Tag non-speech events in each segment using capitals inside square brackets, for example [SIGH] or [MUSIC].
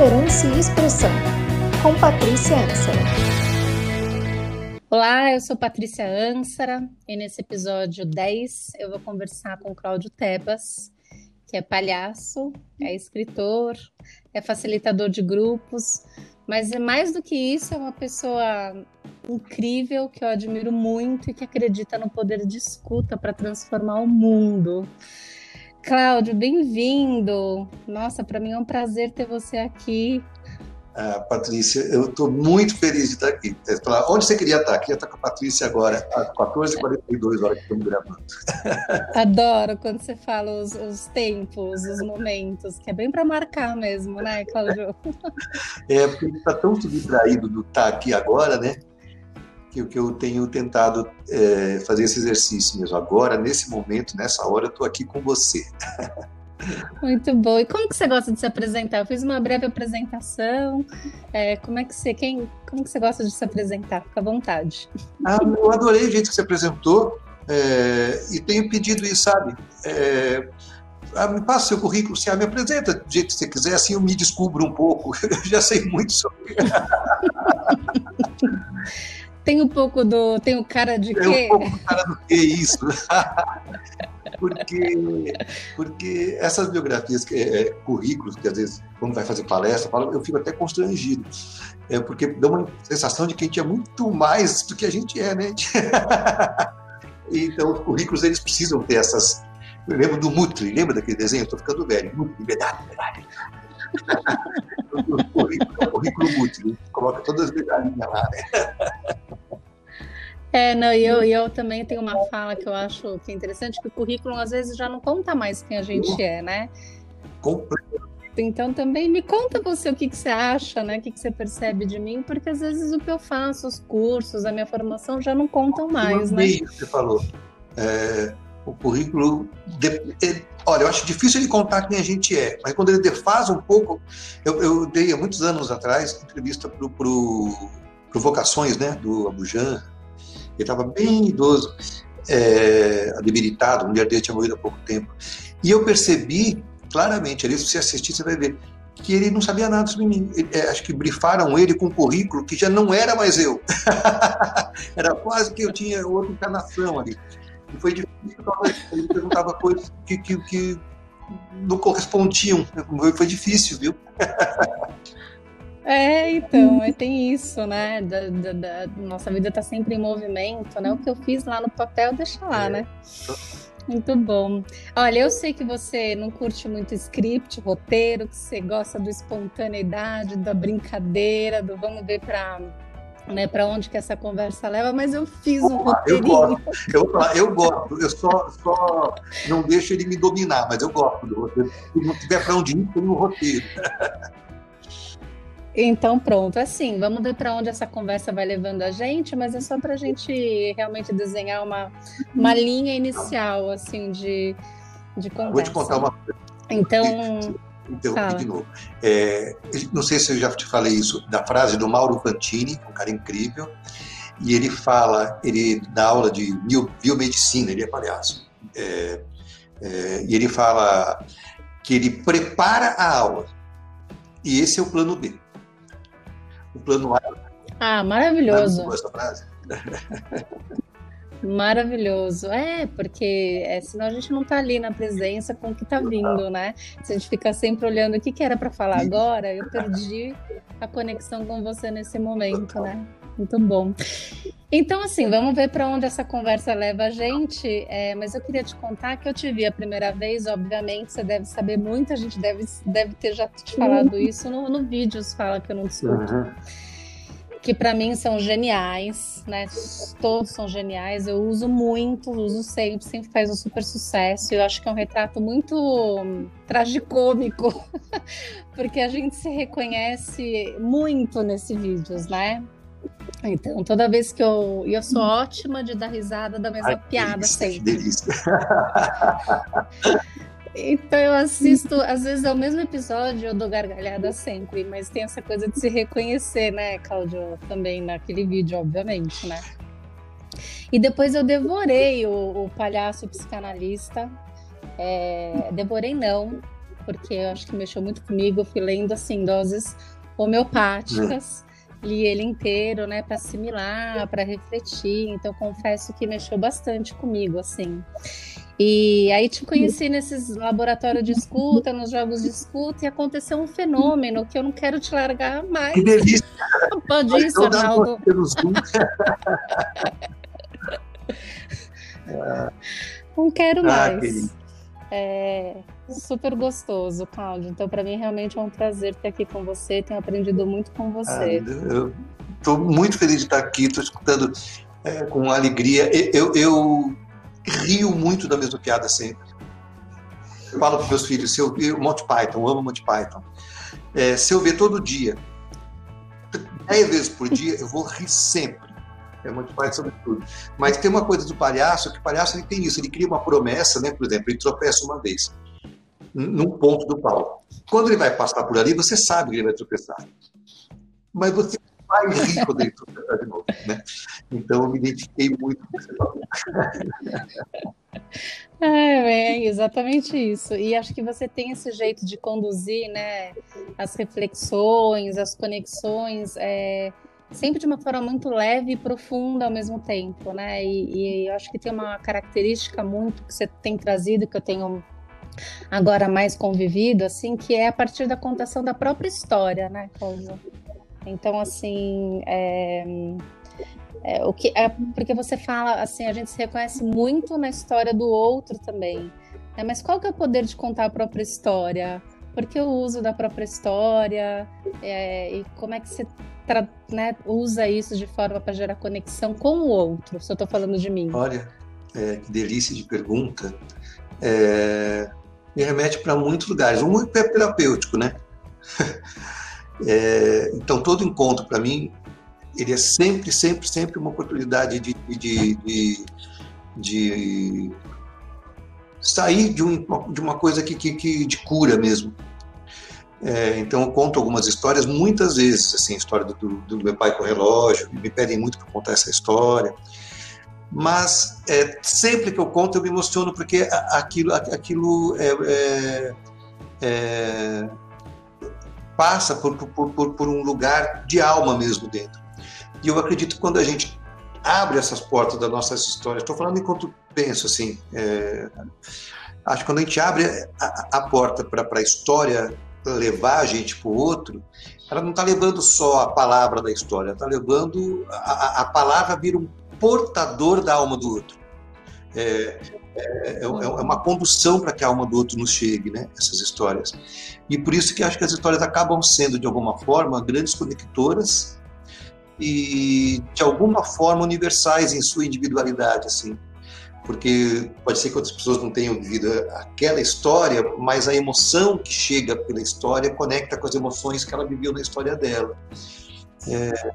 Tolerância e Expressão, com Patrícia. Olá, eu sou Patrícia Ansara e nesse episódio 10 eu vou conversar com Cláudio Tebas, que é palhaço, é escritor, é facilitador de grupos, mas é mais do que isso, é uma pessoa incrível que eu admiro muito e que acredita no poder de escuta para transformar o mundo. Cláudio, bem-vindo. Nossa, para mim é um prazer ter você aqui. Ah, Patrícia, eu estou muito feliz de estar aqui. Onde você queria estar? Queria estar com a Patrícia agora, às 14h42 horas que estamos gravando. [LAUGHS] Adoro quando você fala os, os tempos, os momentos, que é bem para marcar mesmo, né, Cláudio? [LAUGHS] É, porque está tão subtraído do estar aqui agora, né? Que, que eu tenho tentado é, fazer esse exercício mesmo. Agora, nesse momento, nessa hora, eu estou aqui com você. [LAUGHS] Muito bom. E como que você gosta de se apresentar? Eu fiz uma breve apresentação. É, como é que você, quem, como que você gosta de se apresentar? Fica à vontade. Ah, eu adorei o jeito que você apresentou é, e tenho pedido isso, sabe? É, ah, me passa seu currículo, se ah, me apresenta do jeito que você quiser, assim eu me descubro um pouco. [LAUGHS] Eu já sei muito sobre. [LAUGHS] Tem um pouco do. Tem o cara de quê? Tem um pouco do cara do quê, isso. [LAUGHS] porque, porque essas biografias, é, currículos, que às vezes, quando vai fazer palestra, eu fico até constrangido. É, porque dá uma sensação de que a gente é muito mais do que a gente é, né? [LAUGHS] então, os currículos, eles precisam ter essas. Eu lembro do Mutli, lembra daquele desenho? Estou ficando velho. Mutli, medalha, medalha. [LAUGHS] o currículo, o currículo Mutli, coloca todas as medalhinhas lá, né? É, não, e eu, eu também tenho uma fala que eu acho que é interessante, que o currículo às vezes já não conta mais quem a gente é, né? Então também me conta você o que, que você acha, né? O que, que você percebe de mim, porque às vezes o que eu faço, os cursos, a minha formação já não contam mais, né? que você falou. É, o currículo. De, é, olha, eu acho difícil ele contar quem a gente é, mas quando ele defasa um pouco. Eu, eu dei há muitos anos atrás entrevista para o Vocações, né? Do Abujan, ele estava bem idoso, é, debilitado, a mulher dele tinha morrido há pouco tempo. E eu percebi claramente, ali, se você assistir, você vai ver, que ele não sabia nada sobre mim. Ele, é, acho que brifaram ele com um currículo que já não era mais eu. [LAUGHS] era quase que eu tinha outra encarnação ali. E foi difícil, ele perguntava coisas que, que, que não correspondiam. Foi difícil, viu? [LAUGHS] É, então, é, tem isso, né? Da, da, da, nossa vida está sempre em movimento, né? O que eu fiz lá no papel, deixa lá, é. né? Muito bom. Olha, eu sei que você não curte muito script, roteiro, que você gosta do espontaneidade, da brincadeira, do vamos ver para né, para onde que essa conversa leva, mas eu fiz um roteiro. Eu gosto, eu, eu gosto, eu só, só não deixo ele me dominar, mas eu gosto do roteiro. Se não tiver para onde ir, tem um roteiro. [LAUGHS] Então, pronto, assim, vamos ver para onde essa conversa vai levando a gente, mas é só para a gente realmente desenhar uma, uma linha inicial, assim, de, de conversa. Vou te contar uma coisa. Então. Interrompi de novo. É, não sei se eu já te falei isso, da frase do Mauro Fantini, um cara incrível, e ele fala, ele dá aula de biomedicina, ele é palhaço, é, é, e ele fala que ele prepara a aula, e esse é o plano B o plano A. Ah, maravilhoso. Essa frase? [LAUGHS] Maravilhoso. É, porque é, senão a gente não está ali na presença com o que está vindo, né? Se a gente fica sempre olhando o que, que era para falar agora, eu perdi a conexão com você nesse momento, né? Muito bom. Então, assim, vamos ver para onde essa conversa leva a gente. É, mas eu queria te contar que eu te vi a primeira vez, obviamente, você deve saber muito, a gente deve, deve ter já te falado isso no, no vídeos, fala que eu não discuto. Uhum. Que para mim são geniais, né? Todos são geniais, eu uso muito, uso sempre, sempre faz um super sucesso. Eu acho que é um retrato muito tragicômico, [LAUGHS] porque a gente se reconhece muito nesses vídeos, né? Então, toda vez que eu. E eu sou ótima de dar risada da mesma Ai, piada delícia, sempre. Delícia. Então eu assisto, às vezes é o mesmo episódio, eu dou gargalhada sempre, mas tem essa coisa de se reconhecer, né, Cláudio, também naquele vídeo, obviamente, né? E depois eu devorei o, o palhaço psicanalista. É, devorei não, porque eu acho que mexeu muito comigo. Eu fui lendo assim doses homeopáticas. Li ele inteiro, né, para assimilar, para refletir. Então confesso que mexeu bastante comigo, assim. E aí te conheci nesses laboratórios de escuta, nos jogos de escuta, e aconteceu um fenômeno que eu não quero te largar mais. Que delícia! Pode isso, Arnaldo. não quero ah, mais. É super gostoso, Cláudio. Então, para mim, realmente é um prazer ter aqui com você. Tenho aprendido muito com você. Ah, eu estou muito feliz de estar aqui, estou escutando é, com alegria. Eu, eu rio muito da mesma piada sempre. Eu falo para meus filhos, se eu ver Monty Python, eu amo Monty Python. É, se eu ver todo dia, dez vezes por dia, eu vou rir sempre. É Monty Python sobre tudo. Mas tem uma coisa do palhaço, que o palhaço ele tem isso, ele cria uma promessa, né? Por exemplo, ele tropeça uma vez num ponto do palco. Quando ele vai passar por ali, você sabe que ele vai tropeçar. Mas você vai rir quando ele tropeçar de novo. Né? Então, eu me identifiquei muito com falou. [LAUGHS] É, é exatamente isso. E acho que você tem esse jeito de conduzir, né, as reflexões, as conexões, é, sempre de uma forma muito leve e profunda ao mesmo tempo, né? E, e eu acho que tem uma característica muito que você tem trazido, que eu tenho agora mais convivido, assim, que é a partir da contação da própria história, né, Cláudia? Então, assim, é, é, o que é porque você fala assim, a gente se reconhece muito na história do outro também. Né? Mas qual que é o poder de contar a própria história? Por que o uso da própria história? É, e como é que você né, usa isso de forma para gerar conexão com o outro? Se eu estou falando de mim. Olha, é, que delícia de pergunta. É, me remete para muitos lugares. Um é terapêutico, né? [LAUGHS] É, então, todo encontro, para mim, ele é sempre, sempre, sempre uma oportunidade de, de, de, de sair de, um, de uma coisa que, que, que de cura mesmo. É, então, eu conto algumas histórias, muitas vezes, assim, a história do, do meu pai com o relógio, me pedem muito para contar essa história mas é, sempre que eu conto eu me emociono porque aquilo, aquilo é, é, é, passa por, por, por, por, um lugar de alma mesmo dentro. E eu acredito que quando a gente abre essas portas das nossas histórias, estou falando enquanto penso assim, é, acho que quando a gente abre a, a porta para a história levar a gente para o outro, ela não está levando só a palavra da história, está levando a, a palavra vira um portador da alma do outro. É, é, é, é uma condução para que a alma do outro nos chegue, né? Essas histórias. E por isso que acho que as histórias acabam sendo, de alguma forma, grandes conectoras e, de alguma forma, universais em sua individualidade, assim. Porque pode ser que outras pessoas não tenham vivido aquela história, mas a emoção que chega pela história conecta com as emoções que ela viveu na história dela. É,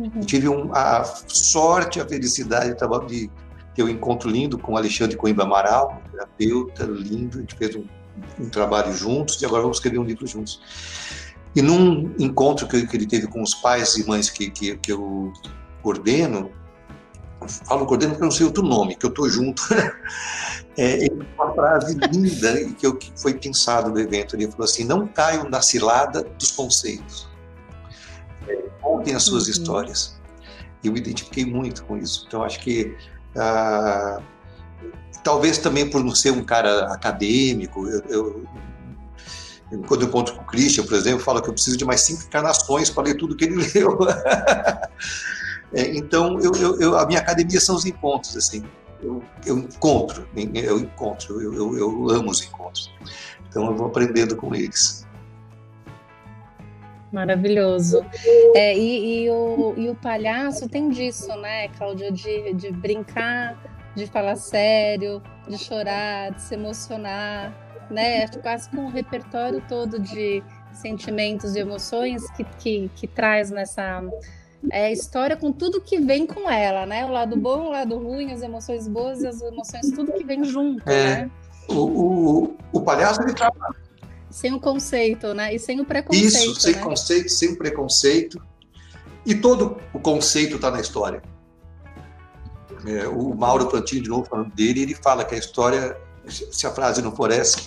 Uhum. Tive um, a sorte, a felicidade de, de ter um encontro lindo com o Alexandre Coimbra Amaral, um terapeuta lindo, a gente fez um, um, trabalho juntos e agora vamos escrever um livro juntos. E num encontro que, que ele teve com os pais e mães que, que, que eu coordeno, falo coordeno porque eu não sei outro nome, que eu estou junto, é, uma frase linda que, eu, que foi pensado no evento. Ele falou assim: não caiam na cilada dos conceitos contem as suas uhum. histórias. Eu me identifiquei muito com isso. Então, acho que ah, talvez também por não ser um cara acadêmico, eu, eu, quando eu encontro com o Christian, por exemplo, eu falo que eu preciso de mais cinco encarnações para ler tudo que ele [LAUGHS] leu. é, então, eu, eu, a minha academia são os encontros, assim. Eu, eu encontro, eu encontro, eu, eu amo os encontros. Então, eu vou aprendendo com eles. Maravilhoso. É, e, e, o, e o palhaço tem disso, né, Cláudia? De, de brincar, de falar sério, de chorar, de se emocionar, né? Quase com o repertório todo de sentimentos e emoções que, que, que traz nessa é, história com tudo que vem com ela, né? O lado bom, o lado ruim, as emoções boas e as emoções, tudo que vem junto, é, né? O, o, o palhaço ele trabalha sem o conceito, né? E sem o preconceito. Isso, sem né? conceito, sem preconceito. E todo o conceito está na história. É, o Mauro Plantini, de novo falando dele, ele fala que a história se a frase não for essa,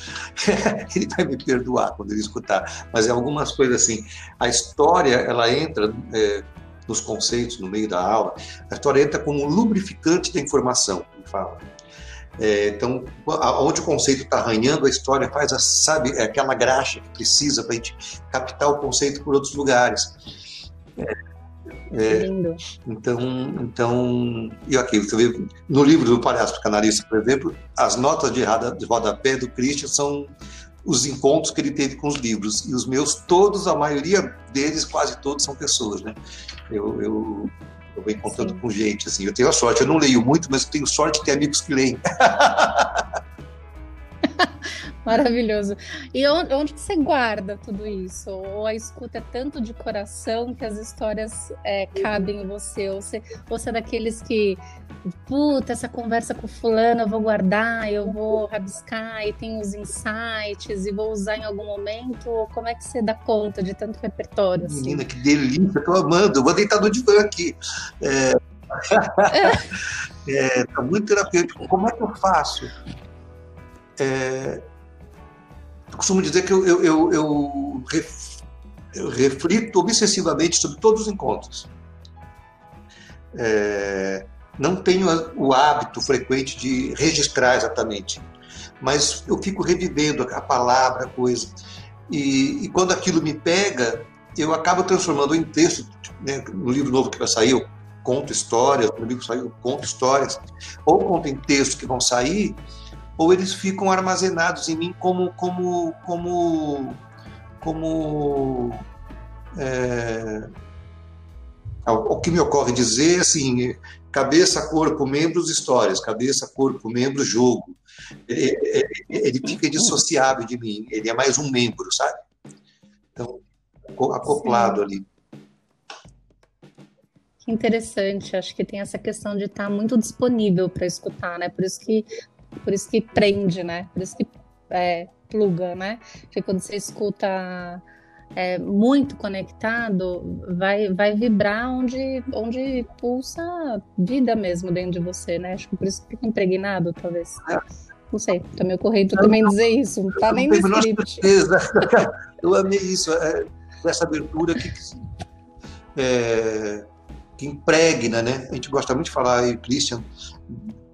[LAUGHS] ele vai me perdoar quando ele escutar. Mas é algumas coisas assim. A história, ela entra é, nos conceitos, no meio da aula, a história entra como um lubrificante da informação, ele fala. É, então, onde o conceito está arranhando, a história faz, a, sabe, é aquela graxa que precisa para a gente captar o conceito por outros lugares. É, é, então, então, e aqui, você vê, no livro do Palhaço Canalista, por exemplo, as notas de, de rodapé do Christian são os encontros que ele teve com os livros. E os meus, todos, a maioria deles, quase todos, são pessoas, né? Eu, eu, eu venho encontrando Sim. com gente, assim. Eu tenho a sorte, eu não leio muito, mas tenho sorte de ter amigos que leem. [LAUGHS] Maravilhoso. E onde, onde você guarda tudo isso? Ou a escuta é tanto de coração que as histórias é, cabem em você? Ou você, ou você é daqueles que, puta, essa conversa com fulano eu vou guardar, eu vou rabiscar e tem os insights e vou usar em algum momento? Ou como é que você dá conta de tanto repertório? Assim? Menina, que delícia, tô amando. Eu vou deitar no divã aqui. É... [LAUGHS] é, tá muito terapêutico. Como é que eu faço? É, costumo dizer que eu, eu, eu, eu, ref, eu reflito obsessivamente sobre todos os encontros. É, não tenho o hábito frequente de registrar exatamente, mas eu fico revivendo a palavra, a coisa. E, e quando aquilo me pega, eu acabo transformando em texto. Né, no livro novo que vai sair, eu conto histórias, no livro saiu, eu conto histórias, ou conto em textos que vão sair, ou eles ficam armazenados em mim como como como como é, o que me ocorre dizer assim cabeça corpo membros histórias cabeça corpo membros jogo ele, ele, ele fica dissociável de mim ele é mais um membro sabe então acoplado Sim. ali que interessante, acho que tem essa questão de estar muito disponível para escutar, né? Por isso que por isso que prende, né? Por isso que é, pluga, né? Porque quando você escuta é, muito conectado, vai, vai vibrar onde, onde pulsa vida mesmo dentro de você, né? Acho que por isso que fica impregnado, talvez. Não sei, tá me ocorrendo também dizer isso, não tá nem no script. [LAUGHS] Eu amei isso, é, essa abertura que, é, que impregna, né? A gente gosta muito de falar, aí, Christian,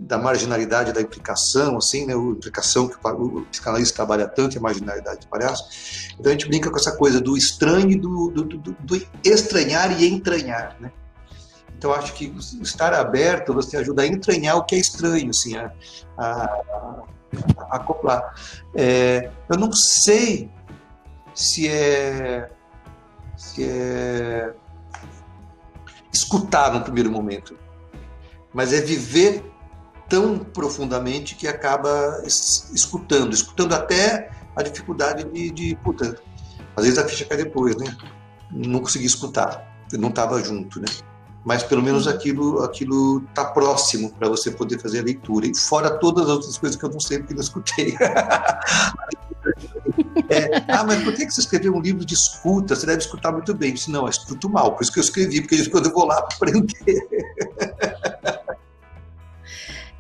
da marginalidade da implicação, assim, né, a implicação que o psicanalista trabalha tanto, a marginalidade do palhaço. Então a gente brinca com essa coisa do estranho e do, do, do, do estranhar e entranhar, né? Então acho que estar aberto você ajuda a entranhar o que é estranho, assim, a, a, a acoplar. É, eu não sei se é, se é escutar no primeiro momento, mas é viver tão profundamente que acaba escutando, escutando até a dificuldade de, de puta, às vezes a ficha cai depois, né? Não consegui escutar, não estava junto, né? Mas pelo menos aquilo aquilo tá próximo para você poder fazer a leitura e fora todas as outras coisas que eu não sei porque não escutei. [LAUGHS] É, ah, mas por que você escreveu um livro de escuta? Você deve escutar muito bem. Eu disse, não, eu escuto mal, por isso que eu escrevi, porque quando eu vou lá [LAUGHS] aprender.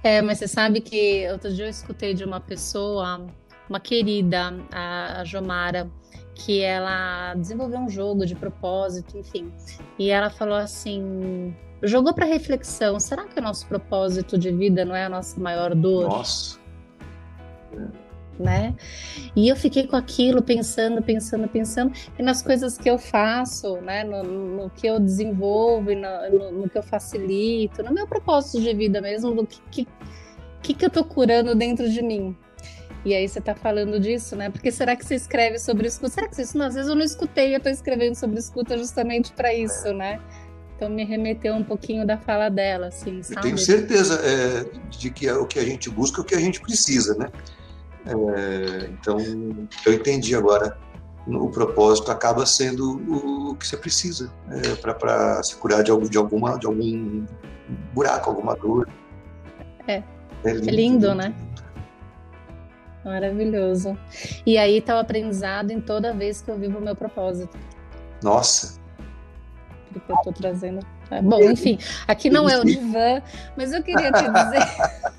É, mas você sabe que outro dia eu escutei de uma pessoa, uma querida, a, Jomara, que ela desenvolveu um jogo de propósito, enfim. E ela falou assim: jogou para reflexão, será que o nosso propósito de vida não é a nossa maior dor? Nossa. Né? E eu fiquei com aquilo pensando, pensando, pensando, e nas coisas que eu faço, né? No, no que eu desenvolvo, no, no, que eu facilito, no meu propósito de vida mesmo, do que, que, que eu tô curando dentro de mim. E aí você tá falando disso, né? Porque será que você escreve sobre escuta? Será que você, não, às vezes eu não escutei, eu tô escrevendo sobre escuta justamente para isso, né? Então me remeteu um pouquinho da fala dela, assim, sabe? Eu tenho certeza é, de que é o que a gente busca é o que a gente precisa, né? É, então, eu entendi agora. O propósito acaba sendo o que você precisa é, para se curar de, algum, de, alguma, de algum buraco, alguma dor. É, é lindo, é lindo né? Maravilhoso. E aí está o aprendizado em toda vez que eu vivo o meu propósito. Nossa. Porque eu estou trazendo. É, bom, enfim, aqui não é o divã, mas eu queria te dizer. [LAUGHS]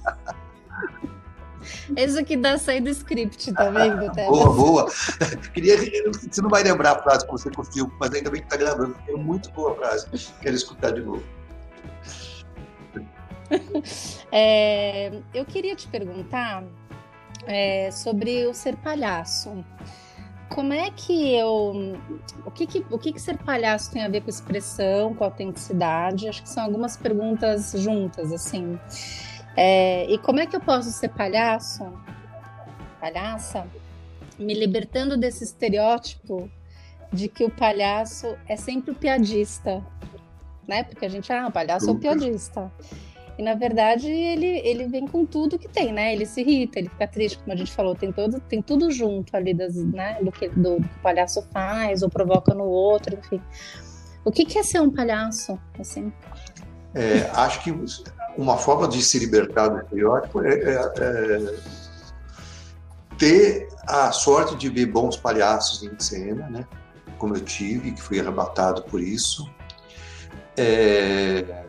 Isso que dá sair do script, tá vendo, Tela? Boa, boa. [LAUGHS] Queria, você não vai lembrar a frase que você conseguiu, mas ainda bem que tá gravando. É muito boa a frase. Quero escutar de novo. [LAUGHS] É, eu queria te perguntar é, sobre o ser palhaço. Como é que eu. O que, que, o que, que ser palhaço tem a ver com expressão, com autenticidade? Acho que são algumas perguntas juntas, assim. É, e como é que eu posso ser palhaço, palhaça, me libertando desse estereótipo de que o palhaço é sempre o piadista, né? Porque a gente, ah, o palhaço é o piadista. E na verdade ele, ele vem com tudo que tem, né? Ele se irrita, ele fica triste, como a gente falou, tem, todo, tem tudo junto ali das, né? do, que, do, do que o palhaço faz ou provoca no outro, enfim. O que, que é ser um palhaço, assim? É, acho que uma forma de se libertar do estereótipo é, é, é, ter a sorte de ver bons palhaços em cena, né? Como eu tive, que fui arrebatado por isso. É,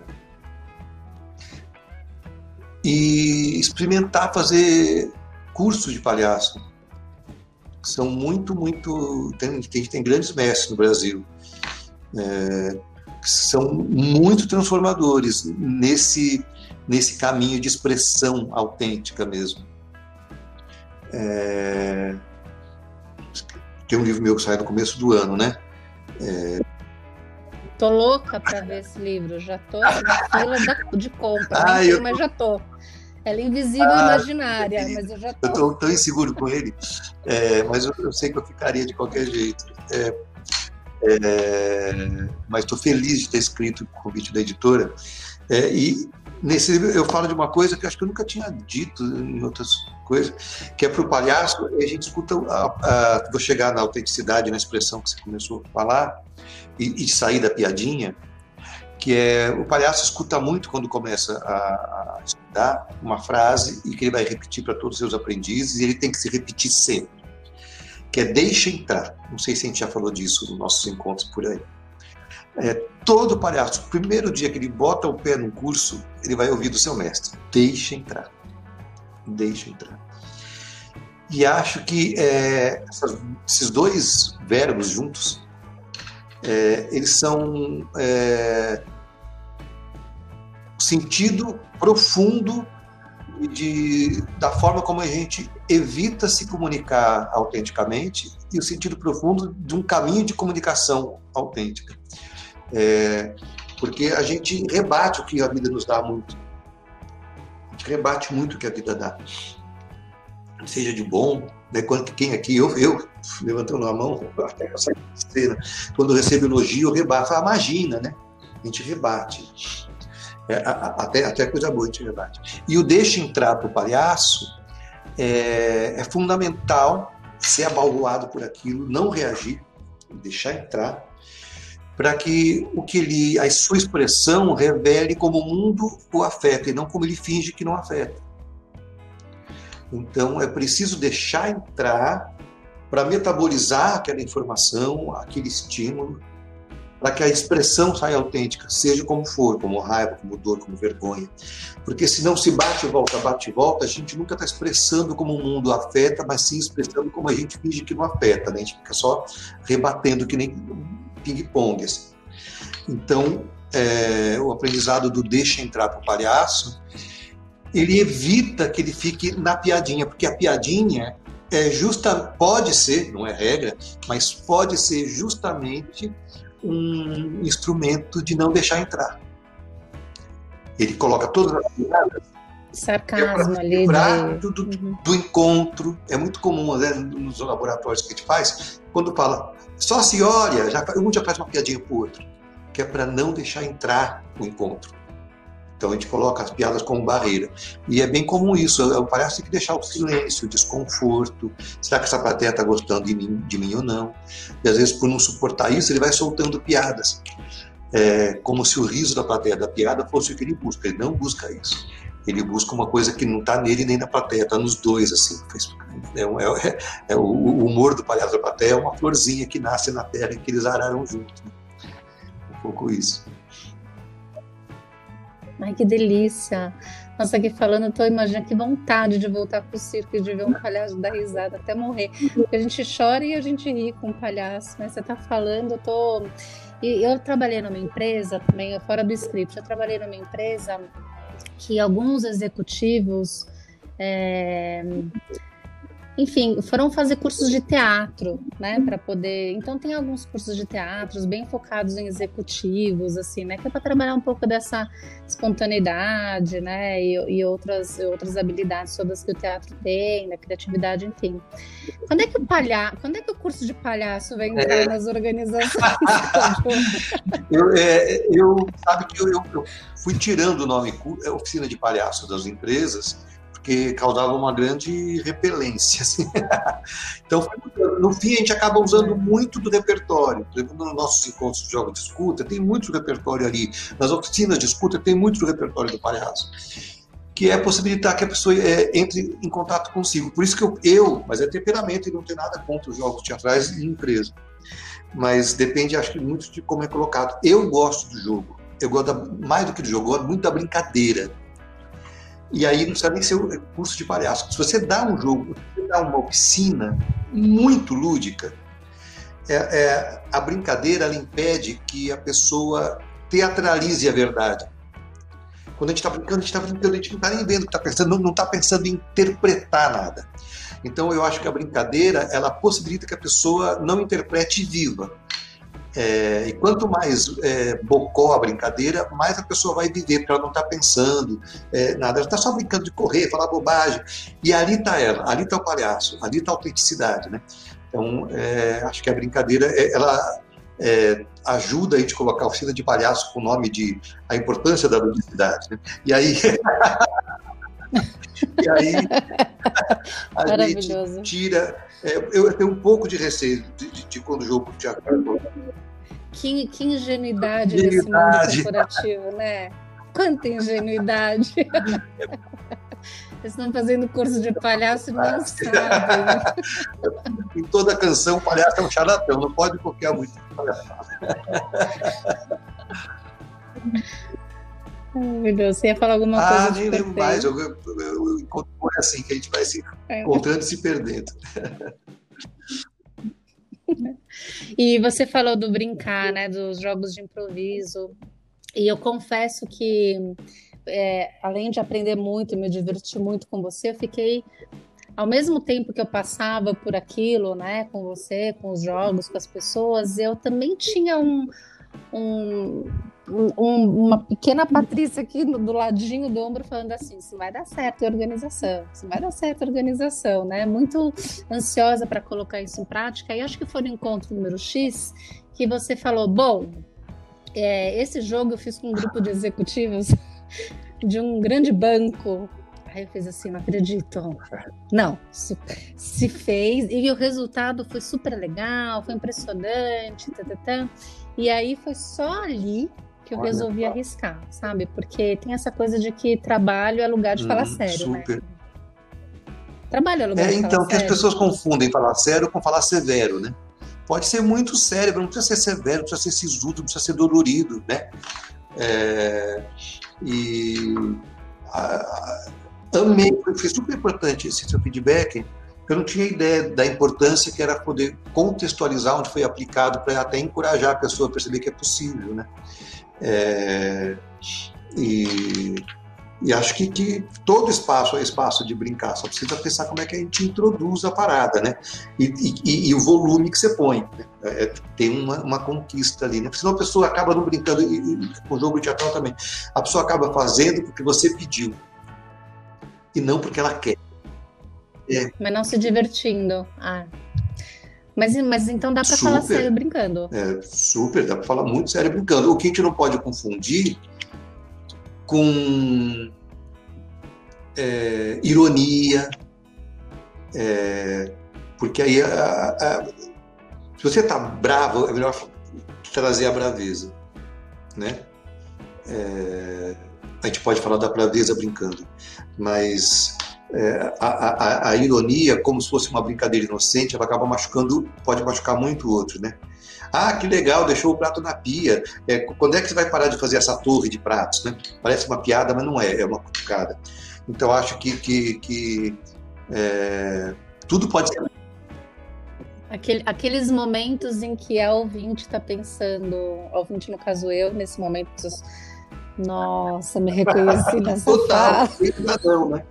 e experimentar fazer cursos de palhaço. São muito, muito. Tem, tem, tem grandes mestres no Brasil. É, que são muito transformadores nesse, nesse caminho de expressão autêntica mesmo. É, tem um livro meu que sai no começo do ano, né? É, Tô louca para ver esse livro. Já tô na fila de compra. Ah, sei, mas já tô. Ela é invisível ah, imaginária, mas eu já tô. Eu tô tão inseguro com ele, é, mas eu, eu, sei que eu ficaria de qualquer jeito. É, é, mas estou feliz de ter escrito o convite da editora. É, e nesse livro eu falo de uma coisa que acho que eu nunca tinha dito em outras coisas, que é para o palhaço, a gente escuta, a, a, vou chegar na autenticidade, na expressão que você começou a falar, e, e sair da piadinha, que é o palhaço escuta muito quando começa a, a estudar uma frase e que ele vai repetir para todos os seus aprendizes e ele tem que se repetir sempre, que é deixa entrar. Não sei se a gente já falou disso nos nossos encontros por aí. É, todo palhaço, primeiro dia que ele bota o pé no curso, ele vai ouvir do seu mestre: deixa entrar, deixa entrar. E acho que é, essas, esses dois verbos juntos é, eles são é, sentido profundo de, da forma como a gente evita se comunicar autenticamente e o sentido profundo de um caminho de comunicação autêntica. É, porque a gente rebate o que a vida nos dá muito. A gente rebate muito o que a vida dá. Seja de bom, né? Quem aqui, eu, eu levantando a mão, [LAUGHS] cena, quando recebo elogio, eu rebato. Ah, imagina, né? A gente rebate. É, até, até coisa boa a gente rebate. E o deixa entrar para o palhaço é, é fundamental ser abalroado por aquilo, não reagir, deixar entrar, para que o que ele, a sua expressão revele como o mundo o afeta e não como ele finge que não afeta. Então é preciso deixar entrar para metabolizar aquela informação, aquele estímulo, para que a expressão saia autêntica, seja como for, como raiva, como dor, como vergonha. Porque se não se bate e volta, bate e volta, a gente nunca está expressando como o mundo afeta, mas sim expressando como a gente finge que não afeta. Né? A gente fica só rebatendo que nem ping-pong. Assim. Então, é, o aprendizado do deixa entrar para o palhaço ele evita que ele fique na piadinha, porque a piadinha é justa, pode ser, não é regra, mas pode ser justamente um instrumento de não deixar entrar. Ele coloca todas as piadas sarcasmo ali de... do, do, uhum. do, encontro é muito comum né, nos laboratórios que a gente faz quando fala só se olha já um já faz uma piadinha pro outro que é para não deixar entrar o encontro então a gente coloca as piadas como barreira. E é bem comum isso. O palhaço tem que deixar o silêncio, o desconforto. Será que essa plateia está gostando de mim, de mim ou não? E às vezes, por não suportar isso, ele vai soltando piadas. É, como se o riso da plateia da piada fosse o que ele busca. Ele não busca isso. Ele busca uma coisa que não está nele nem na plateia, está nos dois, assim. É, é, é, o, o humor do palhaço da plateia é uma florzinha que nasce na terra e que eles araram juntos. Né? Um pouco isso. Ai, que delícia! Nossa, aqui falando, eu tô imaginando que vontade de voltar pro circo e de ver um palhaço dar risada até morrer. Porque a gente chora e a gente ri com um palhaço, né? Você tá falando, eu tô. E eu trabalhei numa empresa também, fora do script, eu trabalhei numa empresa que alguns executivos. É enfim, foram fazer cursos de teatro, né, para poder. Então tem alguns cursos de teatros bem focados em executivos, assim, né, que é para trabalhar um pouco dessa espontaneidade, né, e, e, outras outras habilidades todas que o teatro tem, da criatividade, enfim. Quando é que o palhaço, quando é que o curso de palhaço vai entrar é... nas organizações? [LAUGHS] eu, é, eu sabe que eu, eu, eu fui tirando o nome oficina de palhaço das empresas porque causava uma grande repelência. Assim. [LAUGHS] então, no fim, a gente acaba usando muito do repertório. Nos nossos encontros de jogos de escuta, tem muito repertório ali. Nas oficinas de escuta, tem muito do repertório do palhaço. Que é possibilitar que a pessoa é, entre em contato consigo. Por isso que eu, eu, mas é temperamento e não tem nada contra os jogos teatrais em empresa. Mas depende, acho que, muito de como é colocado. Eu gosto do jogo. Eu gosto da, mais do que do jogo, eu gosto muito da brincadeira e aí não precisa nem ser o curso de palhaço. Se você dá um jogo, se você dá uma oficina muito lúdica, é, é, a brincadeira impede que a pessoa teatralize a verdade. Quando a gente está brincando, a gente está brincando, a gente não está nem vendo o que está pensando, não está pensando em interpretar nada. Então eu acho que a brincadeira ela possibilita que a pessoa não interprete viva. É, e quanto mais é, bocó a brincadeira, mais a pessoa vai viver, porque ela não está pensando é, nada, ela está só brincando de correr, falar bobagem. E ali está ela, ali está o palhaço, ali está a autenticidade. Né? Então, é, acho que a brincadeira, é, ela é, ajuda a gente a colocar a oficina de palhaço com o nome de A Importância da Ludicidade. Né? E aí. [LAUGHS] e aí a gente tira. É, eu tenho um pouco de receio de, de, de quando o jogo de que, que ingenuidade, ingenuidade nesse mundo corporativo, né? Quanta ingenuidade! Eles estão fazendo curso de palhaço [LAUGHS] e não sabem. em toda canção, o palhaço é um charlatão, não pode copiar muito Ai, Deus, você ia falar alguma ah, coisa? Ah, nem lembro mais. Eu, eu, eu, encontro assim que a gente vai se é. encontrando e se perdendo. E você falou do brincar, né, dos jogos de improviso. E eu confesso que, é, além de aprender muito e me divertir muito com você, eu fiquei ao mesmo tempo que eu passava por aquilo, né, com você, com os jogos, com as pessoas, eu também tinha um, um, um, uma pequena Patrícia aqui do ladinho do ombro falando assim, se vai dar certo organização, se vai dar certo organização, né? Muito ansiosa para colocar isso em prática. E acho que foi no encontro número X que você falou, bom, é, esse jogo eu fiz com um grupo de executivos de um grande banco. Aí eu fiz assim, não acredito. Não, se, se fez. E o resultado foi super legal, foi impressionante. Tá, tá. E aí foi só ali que eu Olha, resolvi arriscar, sabe? Porque tem essa coisa de que trabalho é lugar de hum, falar sério, né? super. né? Trabalho é lugar é, de então, falar que sério. as pessoas confundem falar sério com falar severo, né? Pode ser muito sério, não precisa ser severo, não precisa ser sisudo, não precisa ser dolorido, né? É, e a, amei, foi super importante esse seu feedback, eu não tinha ideia da importância que era poder contextualizar onde foi aplicado para até encorajar a pessoa a perceber que é possível, né? É, e, e, acho que, que, todo espaço é espaço de brincar, só precisa pensar como é que a gente introduz a parada, né? E, e, e o volume que você põe. Né? É, tem uma, uma, conquista ali, né? Porque senão a pessoa acaba não brincando, e, com o jogo teatral também. A pessoa acaba fazendo porque você pediu, e não porque ela quer. É. Mas não se divertindo. Ah. Mas, mas então dá para falar sério brincando. É, super, dá para falar muito sério brincando. O que a gente não pode confundir com é, ironia, é, porque aí a, a, se você está bravo, é melhor trazer a braveza, né? É, a gente pode falar da braveza brincando, mas é, a, a, a, ironia, como se fosse uma brincadeira inocente, ela acaba machucando, pode machucar muito o outro, né? Ah, que legal, deixou o prato na pia. É, quando é que você vai parar de fazer essa torre de pratos, né? Parece uma piada, mas não é, é uma cutucada. Então, acho que, que, que é, tudo pode ser Aquele, aqueles momentos em que a ouvinte está pensando, a ouvinte, no caso eu, nesse momento, nossa, me reconheci [LAUGHS] nessa Total, fala. né?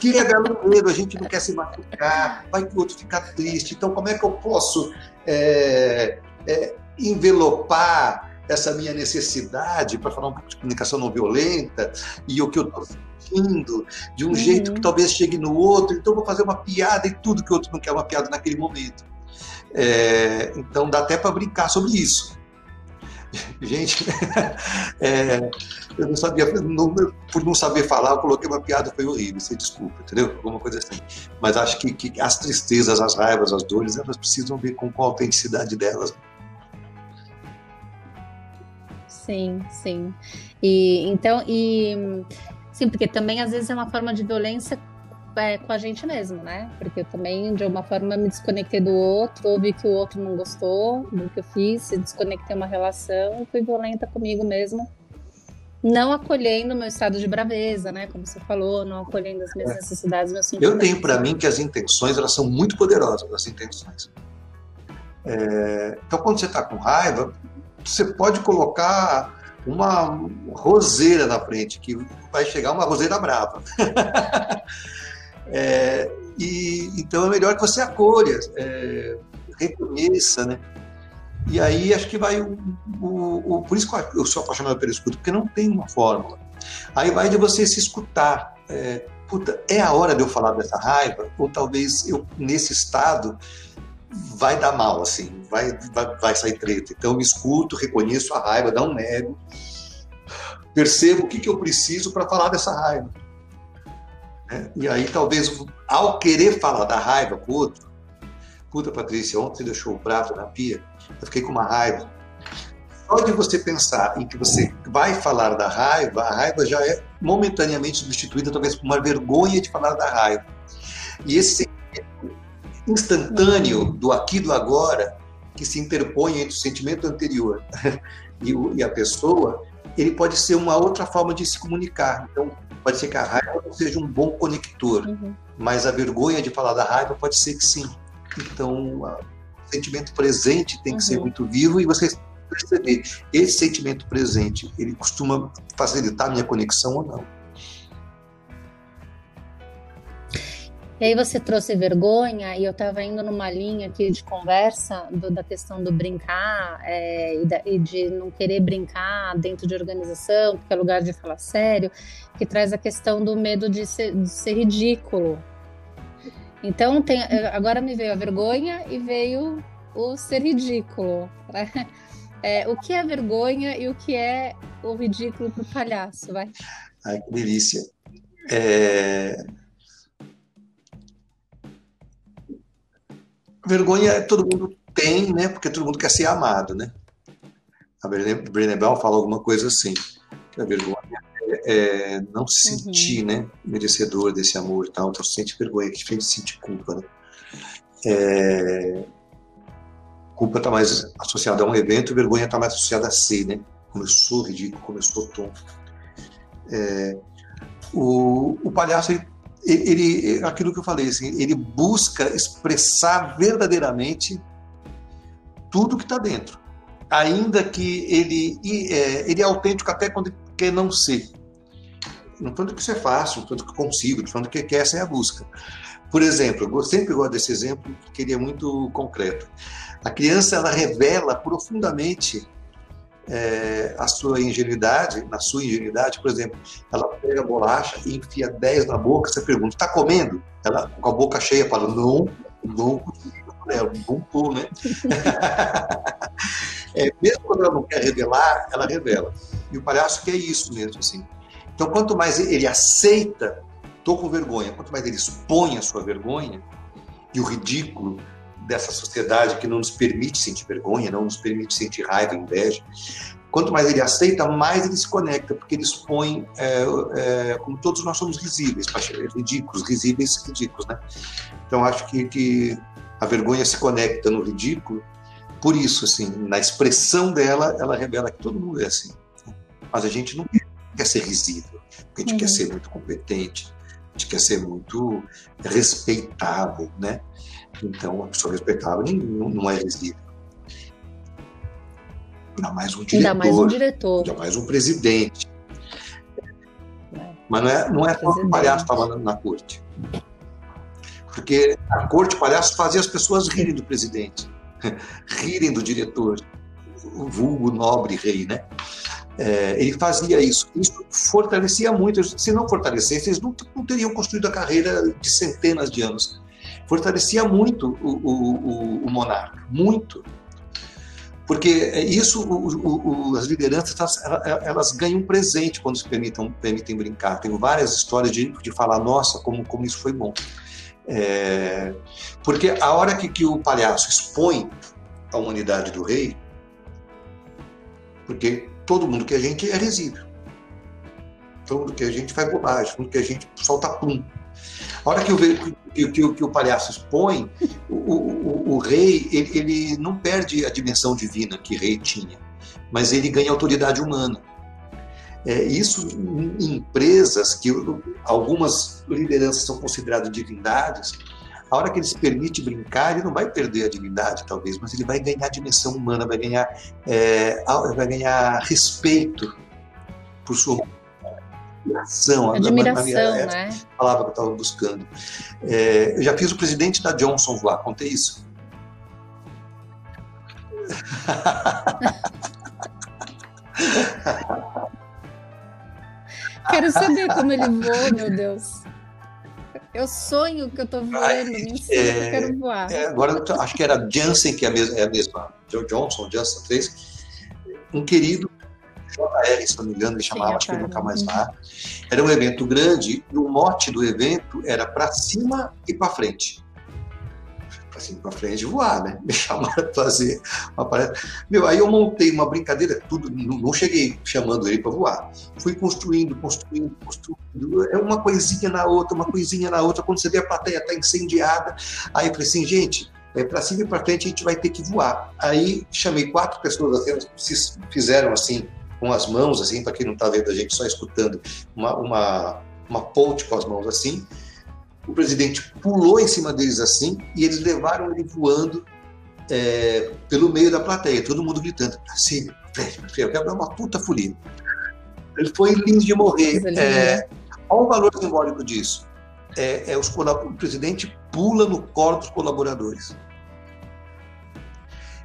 Que revela o medo, a gente não quer se machucar, vai que o outro ficar triste. Então, como é que eu posso é, é, envelopar essa minha necessidade para falar um pouco de comunicação não violenta e o que eu estou sentindo de um uhum. jeito que talvez chegue no outro? Então, vou fazer uma piada e tudo que o outro não quer uma piada naquele momento. É, então dá até para brincar sobre isso. Gente, [LAUGHS] é, eu não sabia, não, por não saber falar, eu coloquei uma piada, foi horrível, sem desculpa, entendeu? Alguma coisa assim. Mas acho que, que as tristezas, as raivas, as dores, elas precisam ver com qual a autenticidade delas. Sim, sim. E então, e sim, porque também às vezes é uma forma de violência é, com a gente mesmo, né? Porque eu também, de alguma forma, me desconectei do outro, ouvi que o outro não gostou do que eu fiz, desconectei uma relação, fui violenta comigo mesmo. Não acolhendo meu estado de braveza, né? Como você falou, não acolhendo as minhas é. necessidades, meus sentimentos. Eu tenho para mim que as intenções, elas são muito poderosas, as intenções. É, então, quando você está com raiva, você pode colocar uma roseira na frente, que vai chegar uma roseira brava. [LAUGHS] É, e, então é melhor que você acolha, é, reconheça, né? E aí acho que vai o, o, o, Por isso que eu sou apaixonado pelo escudo, porque não tem uma fórmula. Aí vai de você se escutar. É, puta, é a hora de eu falar dessa raiva? Ou talvez eu, nesse estado, vai dar mal, assim, vai, vai, vai sair treta. Então eu me escuto, reconheço a raiva, não nego, percebo o que, que eu preciso para falar dessa raiva. Né? E aí, talvez, ao querer falar da raiva com o outro, puta, Patrícia, ontem deixou o prato na pia, eu fiquei com uma raiva. Só de você pensar em que você vai falar da raiva, a raiva já é momentaneamente substituída, talvez, por uma vergonha de falar da raiva. E esse instantâneo do aqui do agora, que se interpõe entre o sentimento anterior [LAUGHS] e, a pessoa, ele pode ser uma outra forma de se comunicar. Então, Pode ser que a raiva não seja um bom conector, uhum. mas a vergonha de falar da raiva pode ser que sim. Então, o sentimento presente tem que uhum. ser muito vivo e você perceber esse sentimento presente, ele costuma facilitar a minha conexão ou não. E aí você trouxe vergonha e eu estava indo numa linha aqui de conversa do, da questão do brincar é, e, da, e, de não querer brincar dentro de organização, porque é lugar de falar sério, que traz a questão do medo de ser, de ser ridículo. Então tem, agora me veio a vergonha e veio o ser ridículo. Né? [LAUGHS] É, o que é vergonha e o que é o ridículo para o palhaço, vai? Ai, que delícia. É vergonha todo mundo tem, né? Porque todo mundo quer ser amado, né? A Brené Brown fala alguma coisa assim, que a vergonha é, é não se uhum. sentir, né, merecedor desse amor e tal, então sente vergonha, que de sentir culpa, né? É, culpa está mais associada a um evento, vergonha está mais associada a si, né? Começou ridículo, começou tonto. É, o, o palhaço ele ele, aquilo que eu falei, assim, ele busca expressar verdadeiramente tudo que está dentro, ainda que ele, é, ele é autêntico até quando quer não ser. Não tanto que isso é fácil, tanto que consigo, tanto que, que essa é a busca. Por exemplo, eu sempre gosto desse exemplo, porque ele é muito concreto. A criança ela revela profundamente é, a sua ingenuidade, na sua ingenuidade, por exemplo, ela pega a bolacha e enfia 10 na boca, você pergunta, está comendo? Ela, com a boca cheia, fala, não, não, ela não tô, né? [LAUGHS] é, mesmo quando ela não quer revelar, ela revela. E o palhaço quer isso mesmo, assim. Então, quanto mais ele aceita, tô com vergonha, quanto mais ele expõe a sua vergonha e o ridículo dessa sociedade que não nos permite sentir vergonha, não nos permite sentir raiva, inveja. quanto mais ele aceita, mais ele se conecta, porque ele expõe, é, é, como todos nós somos risíveis, ridículos, risíveis ridículos, né? Então acho que, que a vergonha se conecta no ridículo, por isso, assim, na expressão dela, ela revela que todo mundo é assim. Mas a gente não quer ser risível, porque a gente uhum. quer ser muito competente, a gente quer ser muito respeitável, né? Então, a pessoa respeitável não, não é risível. Ainda mais um diretor. Ainda mais um diretor. Ainda mais um presidente. É. Mas não é, não é só o palhaço estava na, na corte. Porque a corte palhaço fazia as pessoas rirem do presidente, [LAUGHS] rirem do diretor, o vulgo nobre rei, né? É, ele fazia isso. Isso fortalecia muito. Se não fortalecesse, eles não, não, teriam construído a carreira de centenas de anos. Fortalecia muito o, o, o, o monarca, muito. Porque isso, as lideranças, elas, elas, ganham presente quando se permitam, permitem brincar. Tenho várias histórias de, de falar, nossa, como, como isso foi bom. É, porque a hora que, que o palhaço expõe a humanidade do rei, porque todo mundo que a gente é risível. Todo mundo que a gente faz bobagem, todo mundo que a gente solta pum. A hora que o, que, que, que o palhaço expõe, o, o, o rei ele, ele, não perde a dimensão divina que rei tinha, mas ele ganha autoridade humana. É, isso em empresas que algumas lideranças são consideradas divindades, a hora que ele se permite brincar, ele não vai perder a divindade, talvez, mas ele vai ganhar dimensão humana, vai ganhar, é, vai ganhar respeito por sua admiração, admiração, a, minha, né? palavra que eu estava buscando. É, eu já fiz o presidente da Johnson voar, contei isso. [LAUGHS] Quero saber como ele voa, meu Deus. Eu sonho que eu tô voando, me ensina é, eu quero voar. É, agora acho que era Jansen, que é a mesma, é a mesma Johnson, Jansen fez. Um querido JR, se não me engano, ele chamava, Sim, acho que nunca mais vá. Era um evento grande e o mote do evento era para cima e para frente assim, para frente voar, né? [LAUGHS] Me chamaram para fazer uma palestra. Meu, aí eu montei uma brincadeira, tudo, não, cheguei chamando ele para voar. Fui construindo, construindo, construindo. É uma coisinha na outra, uma coisinha na outra. Quando você vê a plateia tá incendiada, aí eu falei assim, gente, é, para cima e para frente a gente vai ter que voar. Aí chamei quatro pessoas, assim, fizeram assim, com as mãos, assim, para quem não está vendo a gente, só escutando, uma, uma, uma ponte com as mãos assim, o presidente pulou em cima deles assim e eles levaram ele voando é, pelo meio da plateia, todo mundo gritando, assim, eu quero dar uma puta folia. Ele foi lindo de morrer. É, olha o valor simbólico disso. É, é os, o presidente pula no colo dos colaboradores.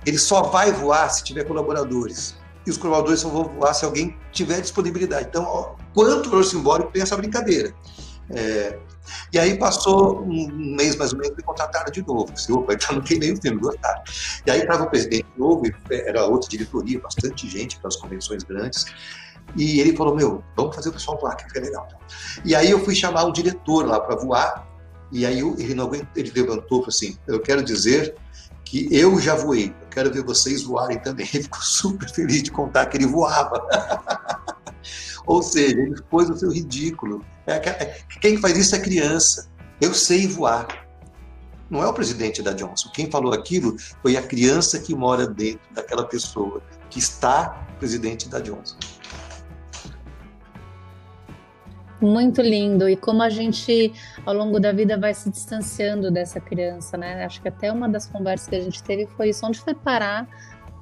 Ele só vai voar se tiver colaboradores. E os colaboradores só vão voar se alguém tiver disponibilidade. Então, ó, quanto valor simbólico tem essa brincadeira? É, e aí passou um mês mais ou menos, me contrataram de novo. Disse, opa, então não tem meio filme, gostaram. E aí estava o presidente novo, era outra diretoria, bastante gente, aquelas convenções grandes. E ele falou, meu, vamos fazer o pessoal voar, que é legal. E aí eu fui chamar o diretor lá para voar, e aí ele, não aguentou, ele levantou e falou assim, eu quero dizer que eu já voei, eu quero ver vocês voarem também. [LAUGHS] Ele ficou super feliz de contar que ele voava. [LAUGHS] Ou seja, ele pôs o seu ridículo. É, é, quem faz isso é criança. Eu sei voar. Não é o presidente da Johnson. Quem falou aquilo foi a criança que mora dentro daquela pessoa, que está presidente da Johnson. Muito lindo. E como a gente, ao longo da vida, vai se distanciando dessa criança, né? Acho que até uma das conversas que a gente teve foi isso: onde foi parar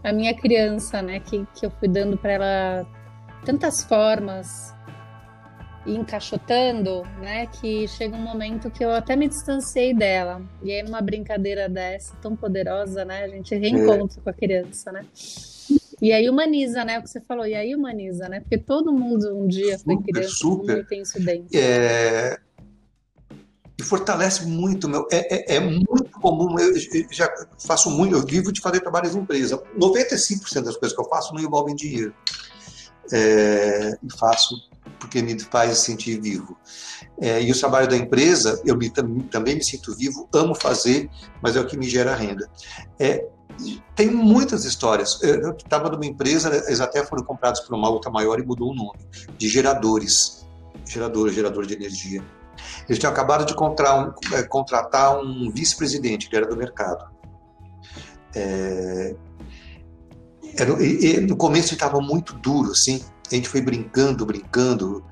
a minha criança, né? Que, que eu fui dando para ela tantas formas e encaixotando, né, que chega um momento que eu até me distanciei dela. E aí numa brincadeira dessa tão poderosa, né, a gente reencontra é. com a criança, né? E aí humaniza, né, o que você falou. E aí humaniza, né? Porque todo mundo um dia foi super, criança, super. tem isso dentro. É... E fortalece muito, meu. É, é, é muito comum, eu, eu já faço muito, eu vivo de fazer trabalhos em empresa. 95% das coisas que eu faço não envolvem dinheiro é, e faço porque me faz sentir vivo. É, e o trabalho da empresa, eu me, também me sinto vivo, amo fazer, mas é o que me gera renda. É, tem muitas histórias. Eu estava numa empresa, eles até foram comprados por uma outra maior e mudou o nome, de geradores. Gerador, gerador de energia. Eles tinham acabado de um, é, contratar um vice-presidente, que era do mercado. É, era, e, e, no começo estava muito duro, assim. A gente foi brincando, brincando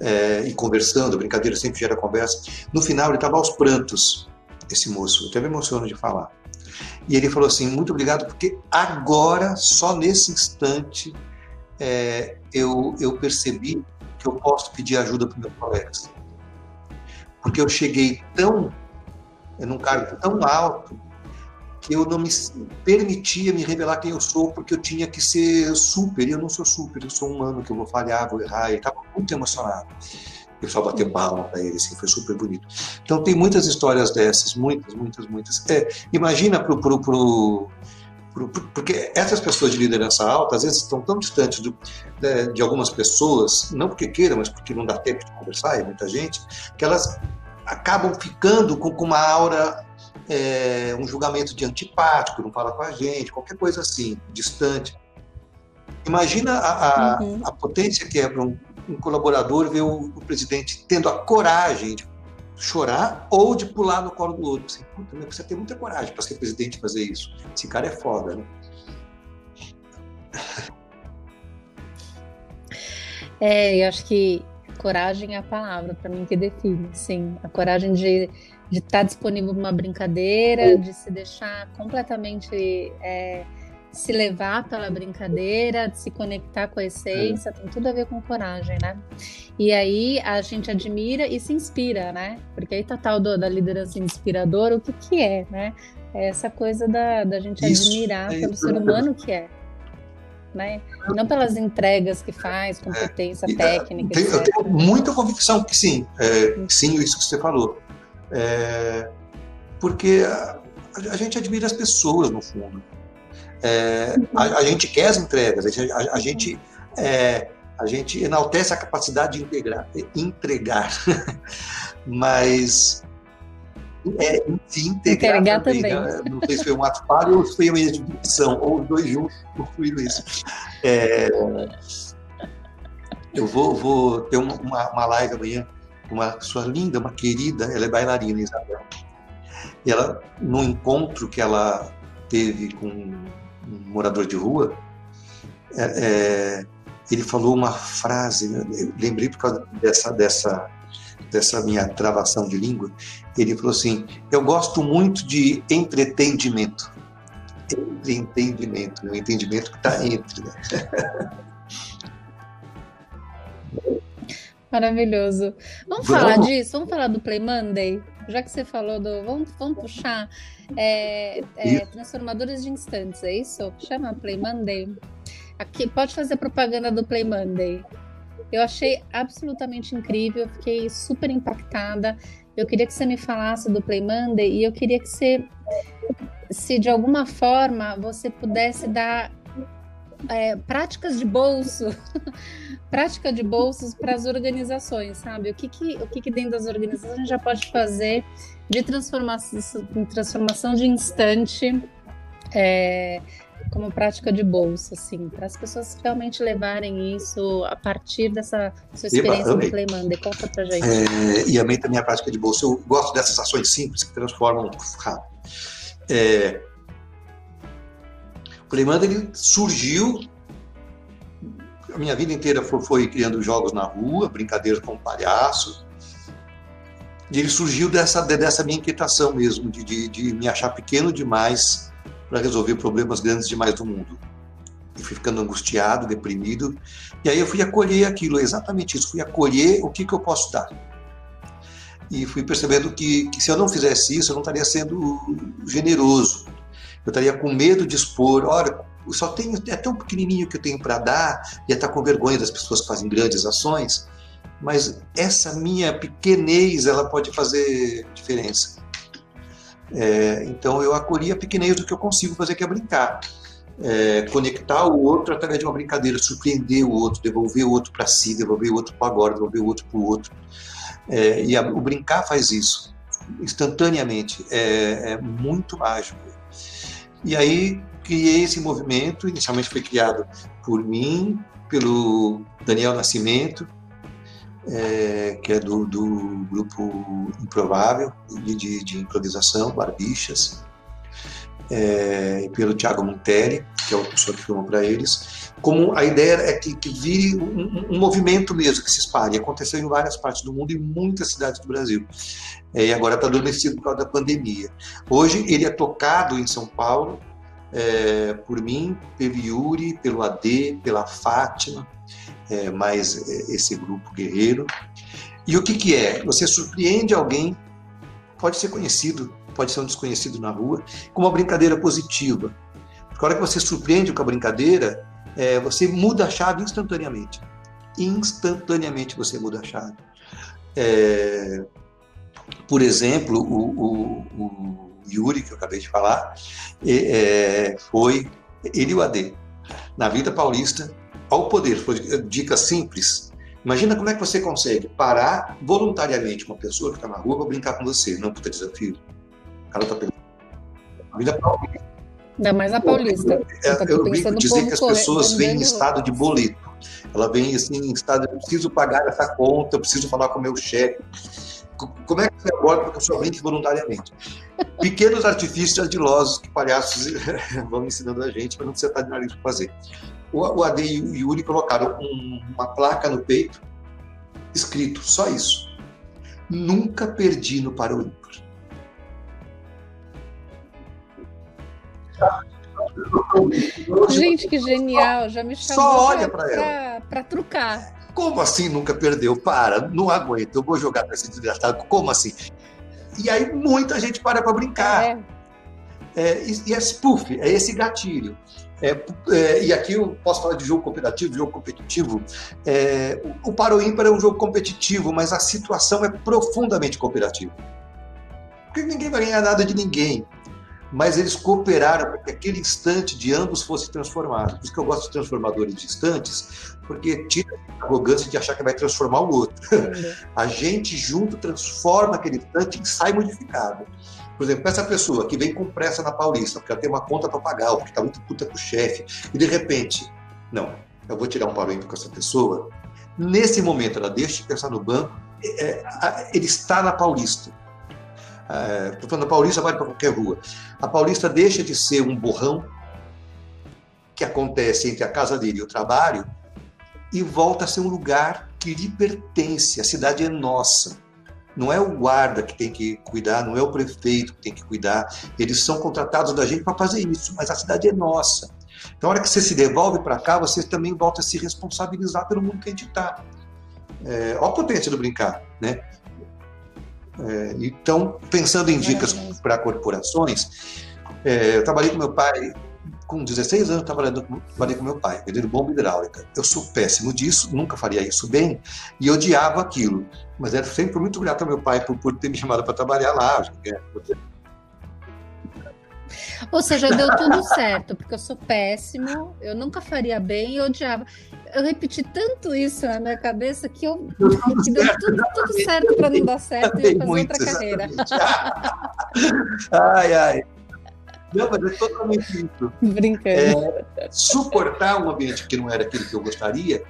é, e conversando. Brincadeira sempre gera conversa. No final, ele estava aos prantos, esse moço. Eu até me emociono de falar. E ele falou assim: muito obrigado, porque agora, só nesse instante, é, eu, eu percebi que eu posso pedir ajuda para meus colegas. Porque eu cheguei tão, num cargo tão alto, que eu não me permitia me revelar quem eu sou, porque eu tinha que ser super, e eu não sou super, eu sou humano, que eu vou falhar, vou errar, e estava muito emocionado. Pessoal bateu palma para ele, assim, foi super bonito. Então tem muitas histórias dessas, muitas, muitas, muitas. É, imagina pro, pro, pro, pro, porque essas pessoas de liderança alta às vezes estão tão distantes do, de, de, algumas pessoas, não porque queiram, mas porque não dá tempo de conversar, é muita gente, que elas acabam ficando com, com uma aura é, um julgamento de antipático, não fala com a gente, qualquer coisa assim, distante. Imagina a, a, uhum. a potência que é para um, um, colaborador ver o, o, presidente tendo a coragem de chorar ou de pular no colo do outro. Assim, Puta, né, precisa ter muita coragem para ser presidente fazer isso. Esse cara é foda, né? É, eu acho que coragem é a palavra para mim que define, sim. A coragem de de estar tá disponível para uma brincadeira, de se deixar completamente é, se levar pela brincadeira, de se conectar com a essência, tem tudo a ver com coragem, né? E aí a gente admira e se inspira, né? Porque aí tá tal do, da liderança inspiradora, o que que é, né? É essa coisa da, da gente Isso, admirar é pelo ser humano que é. Né? Não pelas entregas que faz, competência é, técnica. eu tenho muita convicção que sim, é, sim, isso que você falou. É, porque a, a, gente admira as pessoas, no fundo. É, a, a, gente quer as entregas, a, a gente, é, a gente enaltece a capacidade de integrar, entregar, [LAUGHS] mas é, de integrar, integrar também. também. Né? Não sei se foi um ato falho ou se foi uma edição, ou os dois juntos concluíram isso. É, eu vou, vou ter uma, uma live amanhã uma sua linda, uma querida, ela é bailarina, Isabel. E ela, no encontro que ela teve com um morador de rua, é, é, ele falou uma frase, eu lembrei por causa dessa, dessa, dessa minha travação de língua, ele falou assim, eu gosto muito de entretenimento. Entendimento, o entendimento que está entre. Né? [LAUGHS] Maravilhoso. Vamos, vamos, falar disso? Vamos falar do Play Monday? Já que você falou do. Vamos, vamos puxar é, é, transformadores de instantes, é isso? Chama Play Monday. Aqui, pode fazer propaganda do Play Monday. Eu achei absolutamente incrível, fiquei super impactada. Eu queria que você me falasse do Play Monday e eu queria que você, se de alguma forma você pudesse dar é, práticas de bolso, [LAUGHS] prática de bolsos para as organizações, sabe? O que que, o que que dentro das organizações a gente já pode fazer de transformação, transformação de instante é, como prática de bolso, assim, para as pessoas realmente levarem isso a partir dessa sua experiência no Play Monday. Conta pra gente. É, e amei também a prática de bolso. Eu gosto dessas ações simples que transformam rápido. É, Playman ele surgiu. A minha vida inteira foi, foi criando jogos na rua, brincadeiras com palhaços. E ele surgiu dessa, dessa minha inquietação mesmo, de, de, de me achar pequeno demais para resolver problemas grandes demais do mundo. E fui ficando angustiado, deprimido. E aí eu fui acolher aquilo, exatamente isso. Fui acolher o que, que eu posso dar. E fui percebendo que, que se eu não fizesse isso, eu não estaria sendo generoso eu estaria com medo de expor, olha, só tenho, é tão pequenininho que eu tenho para dar, ia estar com vergonha das pessoas que fazem grandes ações, mas essa minha pequenez, ela pode fazer diferença. É, então eu acolhi a pequenez do que eu consigo fazer, que é brincar. É, conectar o outro através de uma brincadeira, surpreender o outro, devolver o outro para si, devolver o outro para agora, devolver o outro para o outro. É, e a, o brincar faz isso instantaneamente, é, é muito mágico. E aí criei esse movimento, inicialmente foi criado por mim, pelo Daniel Nascimento, é, que é do, do, grupo Improvável, de, de improvisação, Barbixas, é, pelo Tiago Montelli, que é o professor que filmou para eles, como a ideia é que, que vire um, um, movimento mesmo, que se espalhe. Aconteceu em várias partes do mundo e muitas cidades do Brasil. É, e agora está adormecido por causa da pandemia. Hoje ele é tocado em São Paulo é, por mim, pelo Yuri, pelo AD, pela Fátima, é, mais é, esse grupo guerreiro. E o que, que é? Você surpreende alguém, pode ser conhecido, pode ser um desconhecido na rua, com uma brincadeira positiva. Porque a hora que você surpreende com a brincadeira, é, você muda a chave instantaneamente. Instantaneamente você muda a chave. É, por exemplo, o, o, o, Yuri, que eu acabei de falar, é, foi ele e o AD. Na vida paulista, ao poder, foi dica simples. Imagina como é que você consegue parar voluntariamente uma pessoa que está na rua para brincar com você, não puta desafio. O cara está pensando. A vida paulista. Ainda mais a paulista. É, tá eu brinco dizer que as pessoas vêm em estado de boleto. Ela vem assim, em estado, eu preciso pagar essa conta, eu preciso falar com o meu chefe. Como é que você aborda para que a pessoa brinque voluntariamente? Pequenos artifícios ardilosos que palhaços [LAUGHS] vão ensinando a gente, mas não precisa estar de nariz para fazer. O, Ade e o Yuri colocaram um, uma placa no peito, escrito só isso. Nunca perdi no para o ímpar. Gente, que genial! Já me chamou Só olha para ela. Para trucar. Como assim nunca perdeu? Para, não aguento, eu vou jogar para esse desgastado. Como assim? E aí muita gente para para brincar. É. É, e, e é spoof, é esse gatilho. É, é, e aqui eu posso falar de jogo cooperativo, jogo competitivo. É, o Paro Ímpar é um jogo competitivo, mas a situação é profundamente cooperativa. Porque ninguém vai ganhar nada de ninguém mas eles cooperaram para que aquele instante de ambos fosse transformado. Por isso que eu gosto de transformadores de instantes, porque tira a arrogância de achar que vai transformar o outro. [LAUGHS] a gente junto transforma aquele instante e sai modificado. Por exemplo, essa pessoa que vem com pressa na Paulista, porque ela tem uma conta para pagar, ou porque está muito puta com o chefe, e de repente, não, eu vou tirar um parênteses com essa pessoa. Nesse momento, ela deixa de pensar no banco, é, ele está na Paulista Estou é, falando da Paulista, vale para qualquer rua. A Paulista deixa de ser um borrão que acontece entre a casa dele e o trabalho e volta a ser um lugar que lhe pertence. A cidade é nossa. Não é o guarda que tem que cuidar, não é o prefeito que tem que cuidar. Eles são contratados da gente para fazer isso, mas a cidade é nossa. Então, a hora que você se devolve para cá, você também volta a se responsabilizar pelo mundo que a gente está. É, olha a potência do brincar, né? É, então, pensando em dicas para corporações, é, eu trabalhei com meu pai, com 16 anos, trabalhando, trabalhei com meu pai, vendendo bomba hidráulica. Eu sou péssimo disso, nunca faria isso bem, e odiava aquilo. Mas era sempre muito grato ao meu pai por, por ter me chamado para trabalhar lá. Ou seja, deu tudo certo, porque eu sou péssimo, eu nunca faria bem e odiava. Eu repeti tanto isso na minha cabeça que eu que deu tudo, tudo certo para não dar [LAUGHS] certo e fazer muito, outra carreira. ai, ai. Não, mas é totalmente isso. Brincando. É, suportar um ambiente que não era aquilo que eu gostaria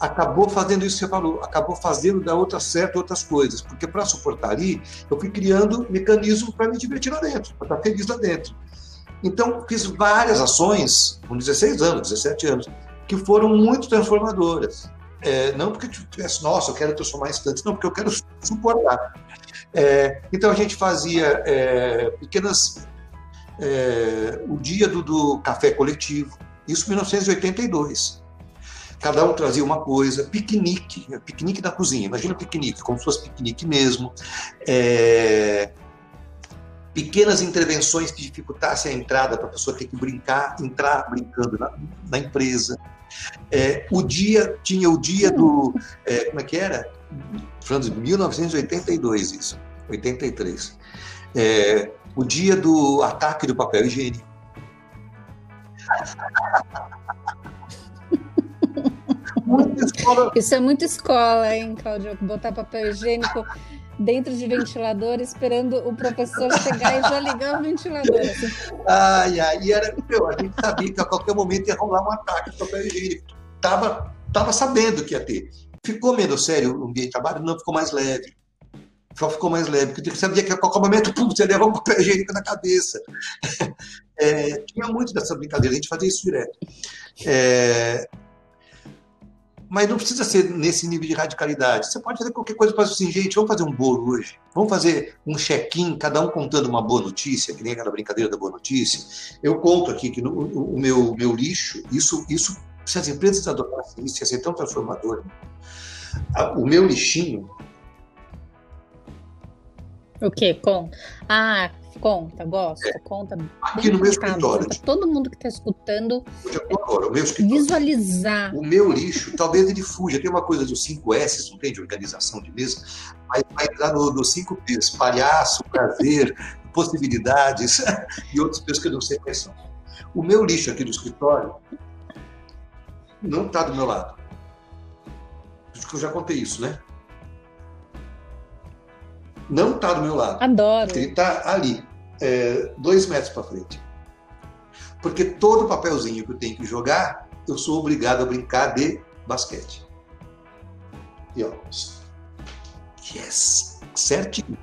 acabou fazendo isso que você falou, acabou fazendo dar outras certo outras coisas, porque para suportar ali, eu fui criando mecanismos para me divertir lá dentro, para estar feliz lá dentro. Então, fiz várias ações, com 16 anos, 17 anos, que foram muito transformadoras. É, não porque tivesse, nossa, eu quero transformar instantes, não, porque eu quero suportar. É, então, a gente fazia é, pequenas. É, o dia do, do café coletivo, isso em 1982 cada um trazia uma coisa, piquenique, piquenique da cozinha, imagina piquenique, como se fosse piquenique mesmo, é, pequenas intervenções que dificultassem a entrada para a pessoa ter que brincar, entrar brincando na, na empresa. É, o dia, tinha o dia do, é, como é que era? Falando de 1982 isso, 83. É, o dia do ataque do papel higiênico. Isso é muito escola, hein, Cláudio? Botar papel higiênico dentro de ventilador, esperando o professor chegar e já ligar o ventilador. Assim. Ai, ai, e era, meu, a gente sabia que a qualquer momento ia rolar um ataque de papel higiênico. Tava, tava sabendo que ia ter. Ficou menos sério o ambiente de trabalho? Não, ficou mais leve. Só ficou mais leve, porque você sabia que a qualquer momento pum, você leva um papel higiênico na cabeça. [LAUGHS] É, tinha muito dessa brincadeira, a gente fazia isso direto. É, mas não precisa ser nesse nível de radicalidade. Você pode fazer qualquer coisa, fazer assim, gente, vamos fazer um bolo hoje. Vamos fazer um check-in, cada um contando uma boa notícia, que nem aquela brincadeira da boa notícia. Eu conto aqui que no, o, meu, meu lixo, isso, isso, se as empresas adotassem isso, ia ser tão transformador. O meu lixinho. O quê? Com? Ah, Conta, gosto, é. conta. Aqui no meu escritório. Para todo mundo que está escutando agora, o meu visualizar. O meu lixo, talvez ele fuja. Tem uma coisa dos 5 S, não tem, de organização de mesa, mas vai entrar no, no 5 P's: palhaço, prazer, [LAUGHS] possibilidades [LAUGHS] e outros P's que eu não sei quais são. O meu lixo aqui do escritório não está do meu lado. Acho que eu já contei isso, né? Não está do meu lado. Adoro. Ele está ali é, dois metros para frente. Porque todo papelzinho que eu tenho que jogar, eu sou obrigado a brincar de basquete. E ó, yes, certinho,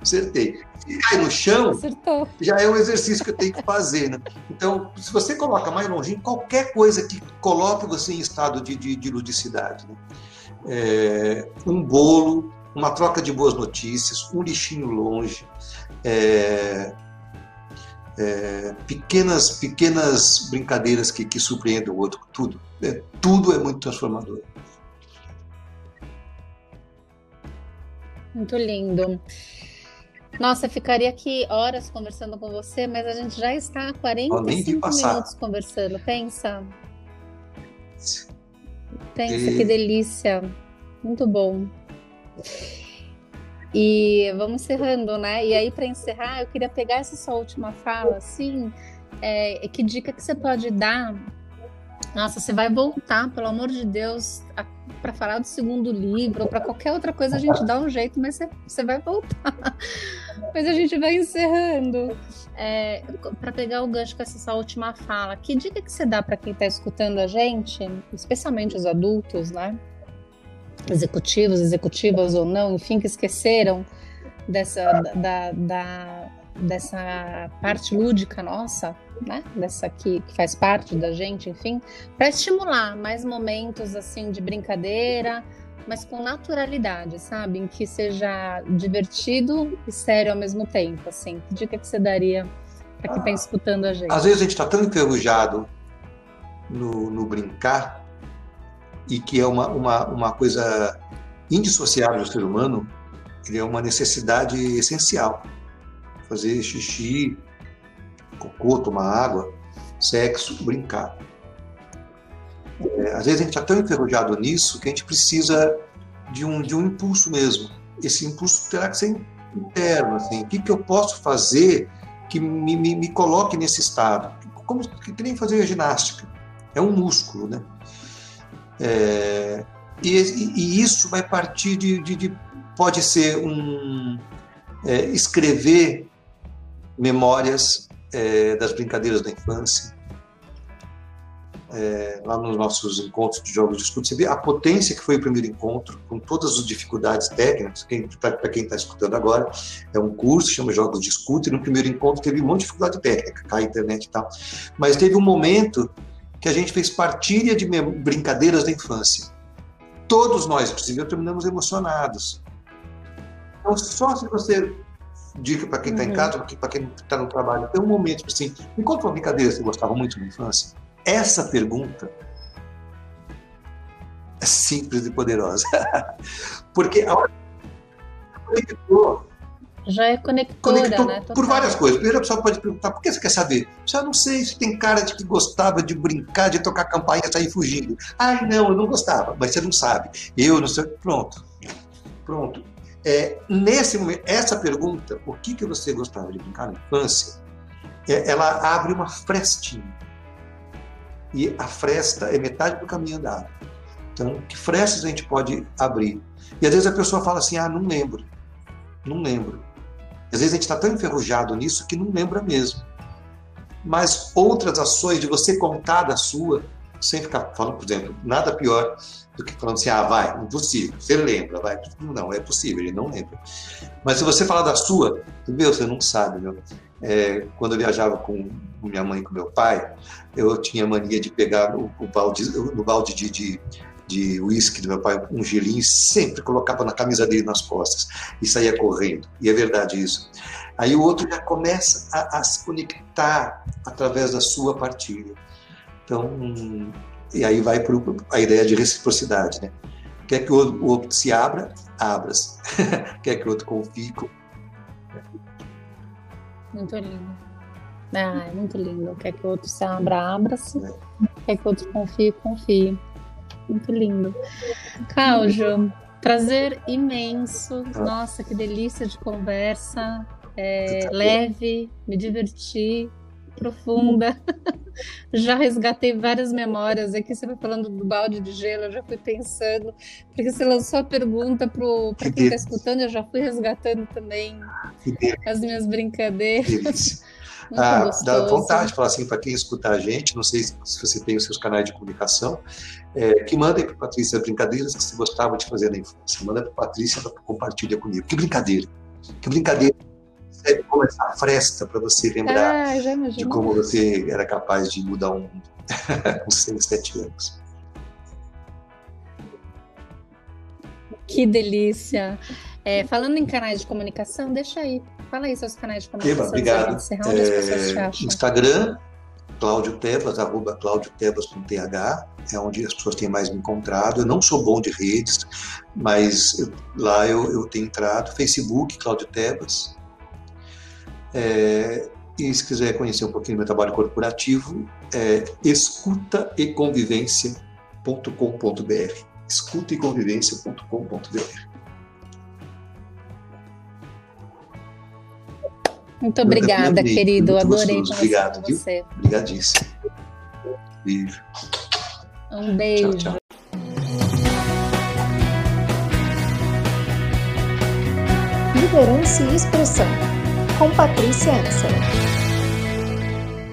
acertei. Se cai no chão, Acertou. já é um exercício que eu tenho que fazer. Né? Então, se você coloca mais longinho, qualquer coisa que coloque você em estado de, de, de ludicidade, né? é, um bolo, uma troca de boas notícias, um lixinho longe, é, é, pequenas pequenas brincadeiras que, que surpreendem o outro, tudo. É, tudo é muito transformador. Muito lindo. Nossa, ficaria aqui horas conversando com você, mas a gente já está há 45 minutos conversando. Pensa. Pensa, e... que delícia. Muito bom. E vamos encerrando, né? E aí, para encerrar, eu queria pegar essa sua última fala, assim, é, que dica que você pode dar? Nossa, você vai voltar, pelo amor de Deus, para falar do segundo livro, ou para qualquer outra coisa a gente dá um jeito, mas você, você vai voltar. [LAUGHS] mas a gente vai encerrando. É, para pegar o gancho com essa sua última fala, que dica que você dá para quem está escutando a gente, especialmente os adultos, né? Executivos, executivas ou não, enfim, que esqueceram dessa, da, da, dessa parte lúdica nossa, né? Dessa que, que faz parte da gente, enfim, para estimular mais momentos assim de brincadeira, mas com naturalidade, sabe? Em que seja divertido e sério ao mesmo tempo, assim. Que dica que você daria para quem está escutando a gente? Às vezes a gente está tão enferrujado no, no brincar e que é uma, uma, uma coisa indissociável do ser humano, ele é uma necessidade essencial. Fazer xixi, cocô, tomar água, sexo, brincar. É, às vezes a gente está tão enferrujado nisso que a gente precisa de um, de um impulso mesmo. Esse impulso terá que ser interno. Assim. O que, que eu posso fazer que me, me, me coloque nesse estado? Como que, nem fazer ginástica. É um músculo, né? É, e, e, isso vai partir de, de, de pode ser um é, escrever memórias é, das brincadeiras da infância. É, lá nos nossos encontros de jogos de estudo, você vê a potência que foi o primeiro encontro, com todas as dificuldades técnicas, para quem está escutando agora, é um curso, chama Jogos de Escuta, e no primeiro encontro teve um monte de dificuldade técnica, cai a internet e tal, mas teve um momento que a gente fez partilha de brincadeiras da infância. Todos nós, inclusive eu, terminamos emocionados. Então, só se você dica para quem está uhum. em casa, para quem está no trabalho, tem um momento assim, me conta uma brincadeira que você gostava muito na infância. Essa pergunta é simples e poderosa. [LAUGHS] Porque a hora que já é conectora, Conectou né? Total. Por várias coisas. Primeiro a pessoa pode perguntar, por que você quer saber? Já não sei se tem cara de que gostava de brincar, de tocar campainha e sair fugindo. Ah, não, eu não gostava, mas você não sabe. Eu não sei. Pronto. Pronto. É, nesse momento, essa pergunta, por que, que você gostava de brincar na infância, é, ela abre uma frestinha. E a fresta é metade do caminho andado. Então, que frestas a gente pode abrir? E às vezes a pessoa fala assim, ah, não lembro. Não lembro. Às vezes a gente está tão enferrujado nisso que não lembra mesmo. Mas outras ações de você contar da sua, sem ficar falando, por exemplo, nada pior do que falando assim, ah, vai, impossível, você lembra, vai. Não, é possível, ele não lembra. Mas se você falar da sua, meu, você não sabe, meu. É, quando eu viajava com minha mãe e com meu pai, eu tinha mania de pegar o, o balde, no balde de, de, de uísque do meu pai, um gelinho, e sempre colocava na camisa dele nas costas e saía correndo. E é verdade isso. Aí o outro já começa a, a se conectar através da sua partilha. Então, e aí vai para a ideia de reciprocidade, né? Quer que o outro se abra, abra-se. [LAUGHS] Quer que o outro confie, Muito lindo. Ah, é muito lindo. Quer que o outro se abra, abra-se. É. Quer que o outro confie, confie. Muito lindo. Cláudio, prazer imenso. Nossa, que delícia de conversa. É, leve, me diverti, profunda. [LAUGHS] já resgatei várias memórias. Aqui você vai falando do balde de gelo, eu já fui pensando, porque você lançou a pergunta para quem está escutando, eu já fui resgatando também as minhas brincadeiras. [LAUGHS] Ah, dá vontade de falar assim para quem escutar a gente, não sei se você tem os seus canais de comunicação, é, que mandem para Patrícia brincadeiras que você gostava de fazer na infância. Manda para Patrícia para compartilhar comigo. Que brincadeira! Que brincadeira! Deve começar a fresta para você lembrar ah, de como você era capaz de mudar um mundo [LAUGHS] com 6, 7 anos. Que delícia! É, falando em canais de comunicação, deixa aí Fala aí seus canais de comunicação. Eba, obrigado. É, Instagram, Cláudio Tebas, arroba Cláudio Tebas com TH, é onde as pessoas têm mais me encontrado. Eu não sou bom de redes, mas eu, lá eu, eu tenho entrado. Facebook, Cláudio Tebas. É, e se quiser conhecer um pouquinho do meu trabalho corporativo, é escutaeconvivência.com.br. Escutaeconvivência.com.br. Muito obrigada, querido. Muito Adorei gostoso. Obrigado, com você. Obrigadíssimo. Beijo. Um beijo. Tchau, tchau. Liderança e Expressão, com Patrícia Ansel.